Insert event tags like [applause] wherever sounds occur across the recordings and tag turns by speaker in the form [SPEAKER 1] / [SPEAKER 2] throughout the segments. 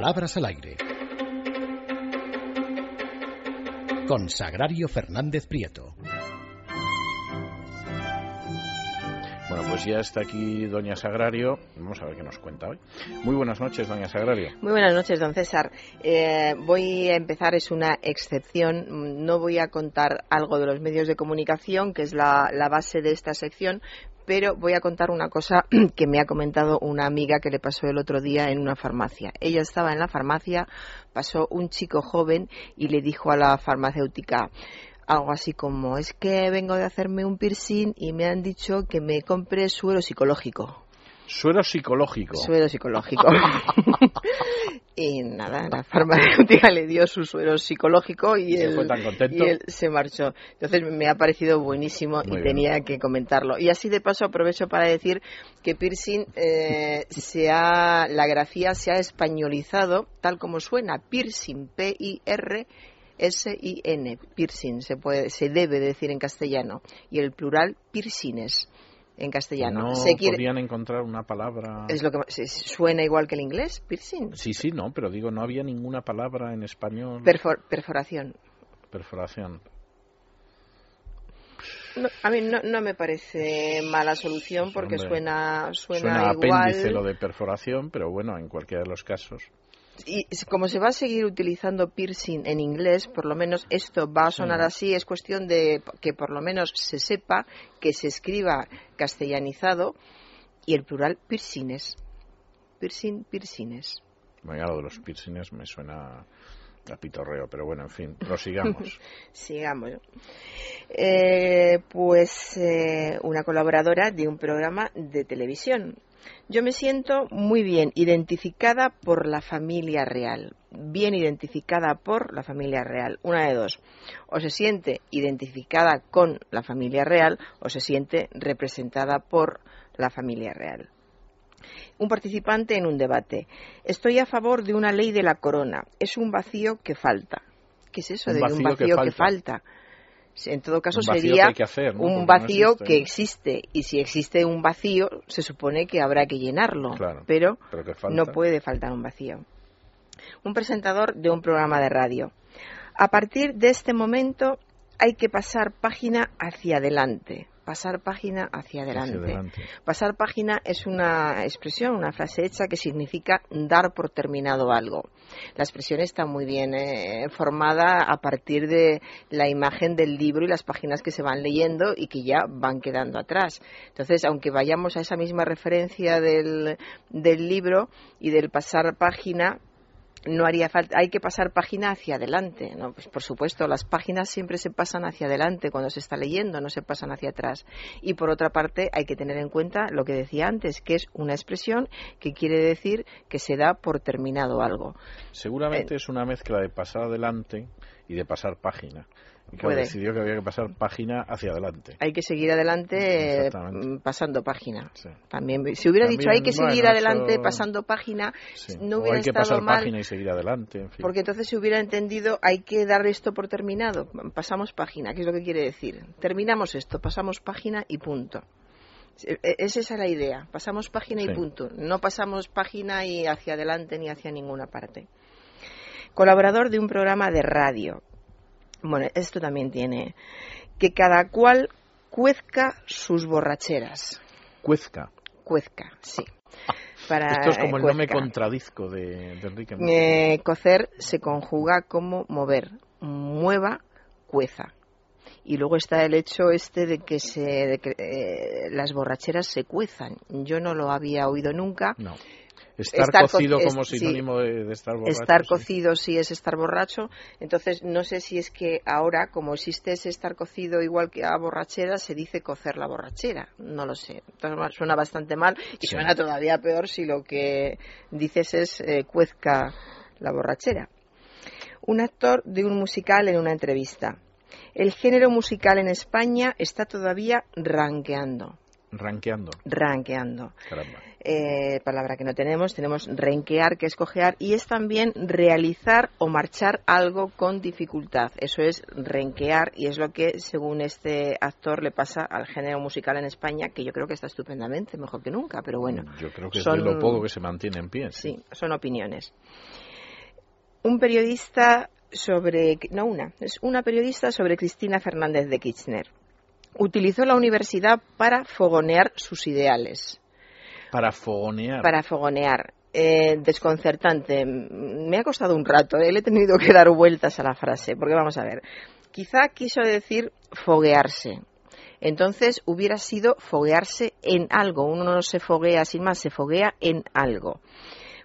[SPEAKER 1] Palabras al aire. Con Sagrario Fernández Prieto.
[SPEAKER 2] Bueno, pues ya está aquí doña Sagrario. Vamos a ver qué nos cuenta hoy. Muy buenas noches, doña Sagrario.
[SPEAKER 3] Muy buenas noches, don César. Eh, voy a empezar, es una excepción. No voy a contar algo de los medios de comunicación, que es la, la base de esta sección, pero voy a contar una cosa [clears throat] que me ha comentado una amiga que le pasó el otro día en una farmacia. Ella estaba en la farmacia, pasó un chico joven y le dijo a la farmacéutica, algo así como es que vengo de hacerme un piercing y me han dicho que me compre suero psicológico.
[SPEAKER 2] Suero psicológico.
[SPEAKER 3] Suero psicológico. [laughs] y nada, la farmacéutica le dio su suero psicológico y,
[SPEAKER 2] ¿Y
[SPEAKER 3] él,
[SPEAKER 2] fue tan contento?
[SPEAKER 3] y él se marchó. Entonces me ha parecido buenísimo
[SPEAKER 2] Muy
[SPEAKER 3] y
[SPEAKER 2] bien.
[SPEAKER 3] tenía que comentarlo. Y así de paso aprovecho para decir que piercing eh, [laughs] se ha, la grafía se ha españolizado tal como suena, piercing, P-I-R. S-I-N, piercing, se, puede, se debe decir en castellano, y el plural piercines en castellano.
[SPEAKER 2] No
[SPEAKER 3] se quiere,
[SPEAKER 2] podían encontrar una palabra.
[SPEAKER 3] es lo que suena igual que el inglés, piercing.
[SPEAKER 2] Sí, sí, no, pero digo, no había ninguna palabra en español.
[SPEAKER 3] Perfor- perforación.
[SPEAKER 2] Perforación.
[SPEAKER 3] No, a mí no, no me parece mala solución porque
[SPEAKER 2] Hombre,
[SPEAKER 3] suena, suena,
[SPEAKER 2] Suena
[SPEAKER 3] igual.
[SPEAKER 2] apéndice lo de perforación, pero bueno, en cualquiera de los casos.
[SPEAKER 3] Y como se va a seguir utilizando piercing en inglés, por lo menos esto va a sonar
[SPEAKER 2] Sí.
[SPEAKER 3] así. Es cuestión de que por lo menos se sepa que se escriba castellanizado y el plural piercines. Piercing, piercines.
[SPEAKER 2] Lo de los piercings me suena a pitorreo, pero bueno, en fin, prosigamos. [laughs]
[SPEAKER 3] Sigamos. Eh, pues eh, una colaboradora de un programa de televisión. Yo me siento muy bien identificada por la familia real. Bien identificada por la familia real. Una de dos. O se siente identificada con la familia real o se siente representada por la familia real. Un participante en un debate. Estoy a favor de una ley de la corona. Es un vacío que falta. ¿Qué es eso
[SPEAKER 2] Un
[SPEAKER 3] de un
[SPEAKER 2] vacío que
[SPEAKER 3] vacío que
[SPEAKER 2] falta.
[SPEAKER 3] En todo caso
[SPEAKER 2] Un
[SPEAKER 3] sería
[SPEAKER 2] hay que hacer, ¿no?
[SPEAKER 3] un
[SPEAKER 2] no
[SPEAKER 3] vacío
[SPEAKER 2] existe,
[SPEAKER 3] que existe y si existe un vacío se supone que habrá que llenarlo,
[SPEAKER 2] Claro,
[SPEAKER 3] pero
[SPEAKER 2] pero que falta.
[SPEAKER 3] no puede faltar un vacío. Un presentador de un programa de radio. A partir de este momento hay que pasar página hacia adelante. Pasar página hacia adelante.
[SPEAKER 2] Hacia adelante.
[SPEAKER 3] Pasar página es una expresión, una frase hecha que significa dar por terminado algo. La expresión está muy bien eh, formada a partir de la imagen del libro y las páginas que se van leyendo y que ya van quedando atrás. Entonces, aunque vayamos a esa misma referencia del, del libro y del pasar página, no haría falta, hay que pasar página hacia adelante, ¿no? Pues por supuesto, las páginas siempre se pasan hacia adelante cuando se está leyendo, no se pasan hacia atrás. Y por otra parte, hay que tener en cuenta lo que decía antes, que es una expresión que quiere decir que se da por terminado algo.
[SPEAKER 2] Seguramente
[SPEAKER 3] Eh,
[SPEAKER 2] es una mezcla de pasar adelante y de pasar página. Y
[SPEAKER 3] Puede.
[SPEAKER 2] decidió que había que pasar página hacia adelante.
[SPEAKER 3] Hay que seguir adelante mm, pasando página.
[SPEAKER 2] Sí.
[SPEAKER 3] También, si hubiera dicho hay que seguir adelante
[SPEAKER 2] eso-
[SPEAKER 3] pasando página,
[SPEAKER 2] Sí.
[SPEAKER 3] no
[SPEAKER 2] o
[SPEAKER 3] hubiera
[SPEAKER 2] hay que
[SPEAKER 3] estado
[SPEAKER 2] pasar
[SPEAKER 3] mal.
[SPEAKER 2] página y seguir adelante, en fin.
[SPEAKER 3] Porque entonces se hubiera entendido, hay que dar esto por terminado. Pasamos página, ¿qué es lo que quiere decir? Terminamos esto, pasamos página y punto. E- e- Es esa la idea, pasamos página
[SPEAKER 2] Sí.
[SPEAKER 3] y punto. No pasamos página y hacia adelante ni hacia ninguna parte. Colaborador de un programa de radio. Bueno, esto también tiene que cada cual cuezca sus borracheras.
[SPEAKER 2] Cuezca.
[SPEAKER 3] Cuezca, sí. [laughs] Para,
[SPEAKER 2] Esto es como el no me
[SPEAKER 3] cuezca.
[SPEAKER 2] contradizco de, de Enrique.
[SPEAKER 3] Eh, cocer se conjuga como mover, mueva, cueza. Y luego está el hecho este de que, se, de que eh, las borracheras se cuezan. Yo no lo había oído nunca.
[SPEAKER 2] No. Estar,
[SPEAKER 3] Estar co-
[SPEAKER 2] cocido
[SPEAKER 3] es-
[SPEAKER 2] como
[SPEAKER 3] sí.
[SPEAKER 2] sinónimo de, de estar borracho.
[SPEAKER 3] estar
[SPEAKER 2] sí.
[SPEAKER 3] cocido sí es estar borracho. Entonces, no sé si es que ahora, como existe ese estar cocido igual que a borrachera, se dice cocer la borrachera. No lo sé. Maneras, Suena bastante mal y
[SPEAKER 2] Sí.
[SPEAKER 3] suena todavía peor si lo que dices es eh, cuezca la borrachera. Un actor de un musical en una entrevista. El género musical en España está todavía ranqueando.
[SPEAKER 2] Ranqueando.
[SPEAKER 3] Ranqueando.
[SPEAKER 2] Caramba.
[SPEAKER 3] Eh, palabra que no tenemos, tenemos renquear, que es cojear, y es también realizar o marchar algo con dificultad. Eso es renquear, y es lo que, según este actor, le pasa al género musical en España, que yo creo que está estupendamente, mejor que nunca, pero bueno.
[SPEAKER 2] Yo creo que
[SPEAKER 3] son-
[SPEAKER 2] es de lo poco que se mantiene en pie.
[SPEAKER 3] Sí, son opiniones. un periodista sobre, no una, es una periodista sobre Cristina Fernández de Kirchner. Utilizó la universidad para fogonear sus ideales.
[SPEAKER 2] Para fogonear.
[SPEAKER 3] Para fogonear. Eh, desconcertante. Me ha costado un rato, ¿eh? le he tenido que dar vueltas a la frase, porque vamos a ver. Quizá quiso decir foguearse. Entonces hubiera sido foguearse en algo. Uno no se foguea sin más, se foguea en algo.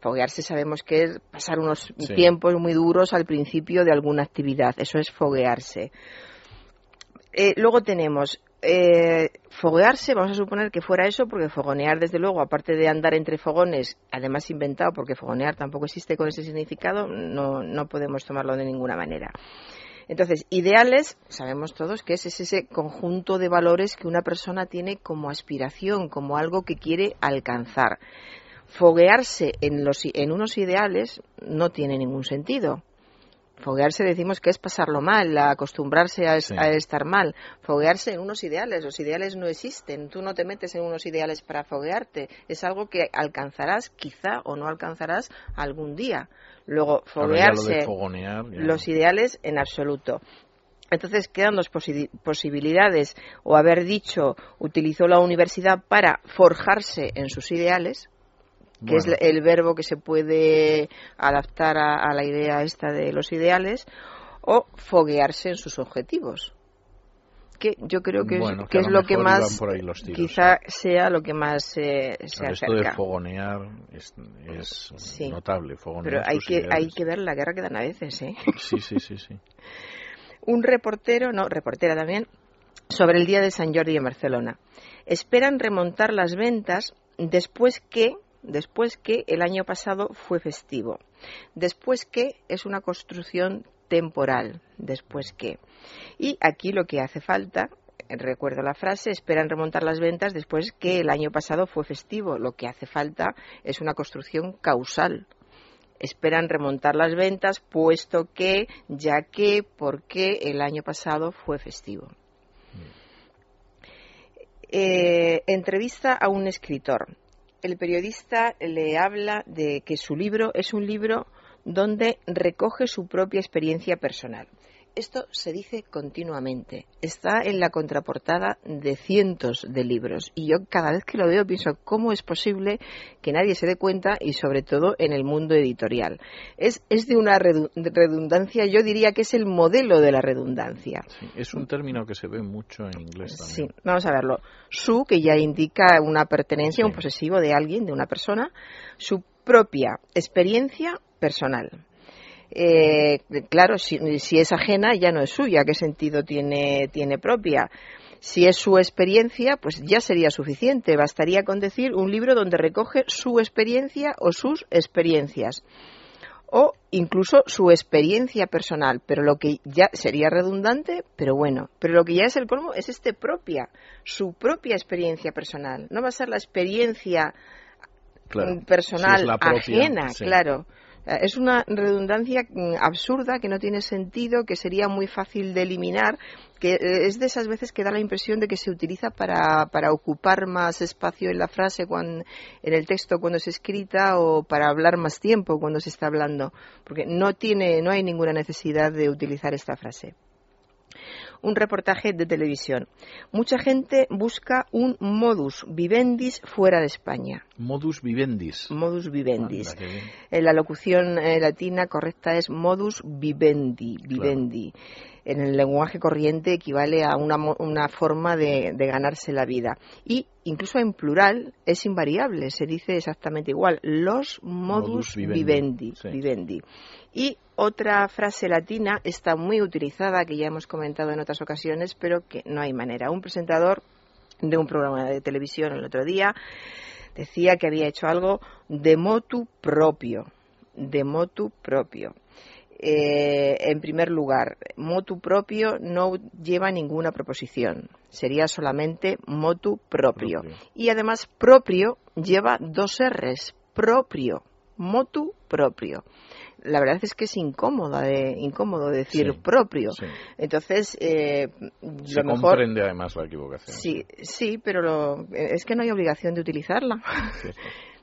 [SPEAKER 3] Foguearse sabemos que es pasar unos tiempos muy duros al principio de alguna actividad. Eso es foguearse. Eh, luego tenemos eh, foguearse, vamos a suponer que fuera eso, porque fogonear, desde luego, aparte de andar entre fogones, además inventado, porque fogonear tampoco existe con ese significado, no, no podemos tomarlo de ninguna manera. Entonces, ideales, sabemos todos que es ese conjunto de valores que una persona tiene como aspiración, como algo que quiere alcanzar foguearse en, los, en unos ideales no tiene ningún sentido. Foguearse decimos que es pasarlo mal, acostumbrarse a, estar mal. Foguearse en unos ideales, los ideales no existen. Tú no te metes en unos ideales para foguearte. Es algo que alcanzarás quizá o no alcanzarás algún día. Luego, foguearse, los ideales en absoluto. Entonces quedan dos posibilidades, o haber dicho utilizó la universidad para forjarse en sus ideales, que es el verbo que se puede adaptar a, la idea esta de los ideales, o foguearse en sus objetivos. Que yo creo que, es, lo que más, quizá sea lo que más se acerca.
[SPEAKER 2] Esto de fogonear es, notable.
[SPEAKER 3] Pero hay que, hay que ver la guerra que dan a veces, ¿eh?
[SPEAKER 2] Sí, sí, sí, sí. [laughs]
[SPEAKER 3] Un reportero, no, reportera también, sobre el día de San Jordi en Barcelona. Esperan remontar las ventas después que después que el año pasado fue festivo, después que es una construcción temporal, después que. Y aquí lo que hace falta, recuerdo la frase, esperan remontar las ventas después que el año pasado fue festivo. Lo que hace falta es una construcción causal. Esperan remontar las ventas puesto que, ya que, porque el año pasado fue festivo. Eh, entrevista a un escritor el periodista le habla de que su libro es un libro donde recoge su propia experiencia personal. Esto se dice continuamente. Está en la contraportada de cientos de libros. Y yo cada vez que lo veo pienso cómo es posible que nadie se dé cuenta y sobre todo en el mundo editorial. Es, de una redundancia, yo diría que es el modelo de la redundancia.
[SPEAKER 2] es un término que se ve mucho en inglés también.
[SPEAKER 3] Sí, vamos a verlo. Su, que ya indica una pertenencia, un posesivo de alguien, de una persona. Su propia experiencia personal eh, claro, si, es ajena ya no es suya, ¿qué sentido tiene, tiene propia? Si es su experiencia, pues ya sería suficiente. Bastaría con decir un libro donde recoge su experiencia o sus experiencias. O incluso su experiencia personal. Pero lo que ya sería redundante, pero bueno. Pero lo que ya es el colmo es este propia, su propia experiencia personal. No va a ser la experiencia personal ajena, claro. Eh, es una redundancia mm, absurda que no tiene sentido, que sería muy fácil de eliminar, que eh, es de esas veces que da la impresión de que se utiliza para, para ocupar más espacio en la frase, cuando, en el texto cuando se escrita o para hablar más tiempo cuando se está hablando, porque no, tiene, no hay ninguna necesidad de utilizar esta frase un reportaje de televisión. Mucha gente busca un modus vivendis fuera de España.
[SPEAKER 2] Modus vivendis.
[SPEAKER 3] Modus vivendis. En la locución eh, latina correcta es modus vivendi. vivendi. En el lenguaje corriente equivale a una, una forma de, ganarse la vida. Y incluso en plural es invariable, se dice exactamente igual. Los modus, vivendi. vivendi. Y otra frase latina está muy utilizada, que ya hemos comentado en otras ocasiones, pero que no hay manera. Un presentador de un programa de televisión el otro día decía que había hecho algo de motu propio, de motu propio. Eh, en primer lugar, motu propio no lleva ninguna proposición, sería solamente motu propio. Y además propio lleva dos R's, propio, motu propio la verdad es que es incómoda de, incómodo decir propio. Entonces, eh,
[SPEAKER 2] Se comprende además la equivocación.
[SPEAKER 3] Sí, sí, pero lo, es que no hay obligación de utilizarla.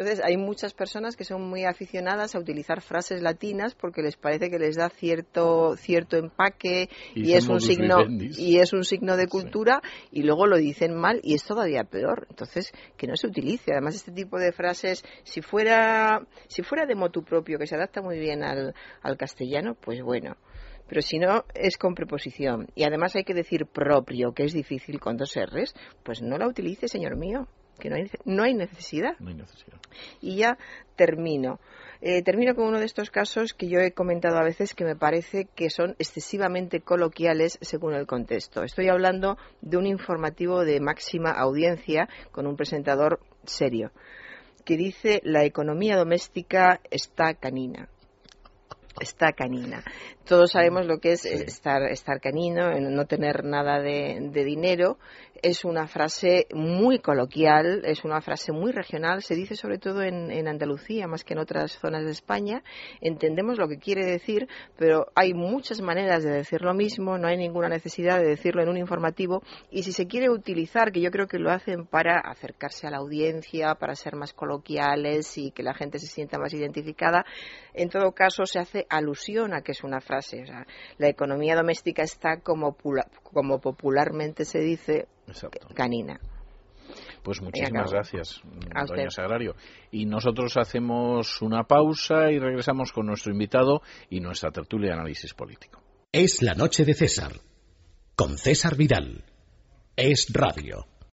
[SPEAKER 3] Entonces, hay muchas personas que son muy aficionadas a utilizar frases latinas porque les parece que les da cierto cierto empaque y, es un signo y es un signo de cultura y luego lo dicen mal y es todavía peor. Entonces, que no se utilice. Además, este tipo de frases, si fuera si fuera de motu propio, que se adapta muy bien al, al castellano, pues bueno. Pero si no es con preposición. Y además hay que decir propio, que es difícil con dos R's, pues no la utilice, señor mío, que no hay, no hay necesidad.
[SPEAKER 2] No hay necesidad.
[SPEAKER 3] Y ya termino. Eh, termino con uno de estos casos que yo he comentado a veces que me parece que son excesivamente coloquiales según el contexto. Estoy hablando de un informativo de máxima audiencia con un presentador serio que dice la economía doméstica está canina está canina. Todos sabemos lo que es estar, estar canino, no tener nada de, dinero. Es una frase muy coloquial, es una frase muy regional, se dice sobre todo en, en, Andalucía más que en otras zonas de España. Entendemos lo que quiere decir, pero hay muchas maneras de decir lo mismo, no hay ninguna necesidad de decirlo en un informativo y si se quiere utilizar, que yo creo que lo hacen para acercarse a la audiencia, para ser más coloquiales y que la gente se sienta más identificada, en todo caso se hace alusión a que es una frase. la economía doméstica está como, como popularmente se dice, canina.
[SPEAKER 2] Pues muchísimas gracias, doña Sagrario. Y nosotros hacemos una pausa y regresamos con nuestro invitado y nuestra tertulia de análisis político.
[SPEAKER 1] Es la noche de César, con César Vidal. Es radio.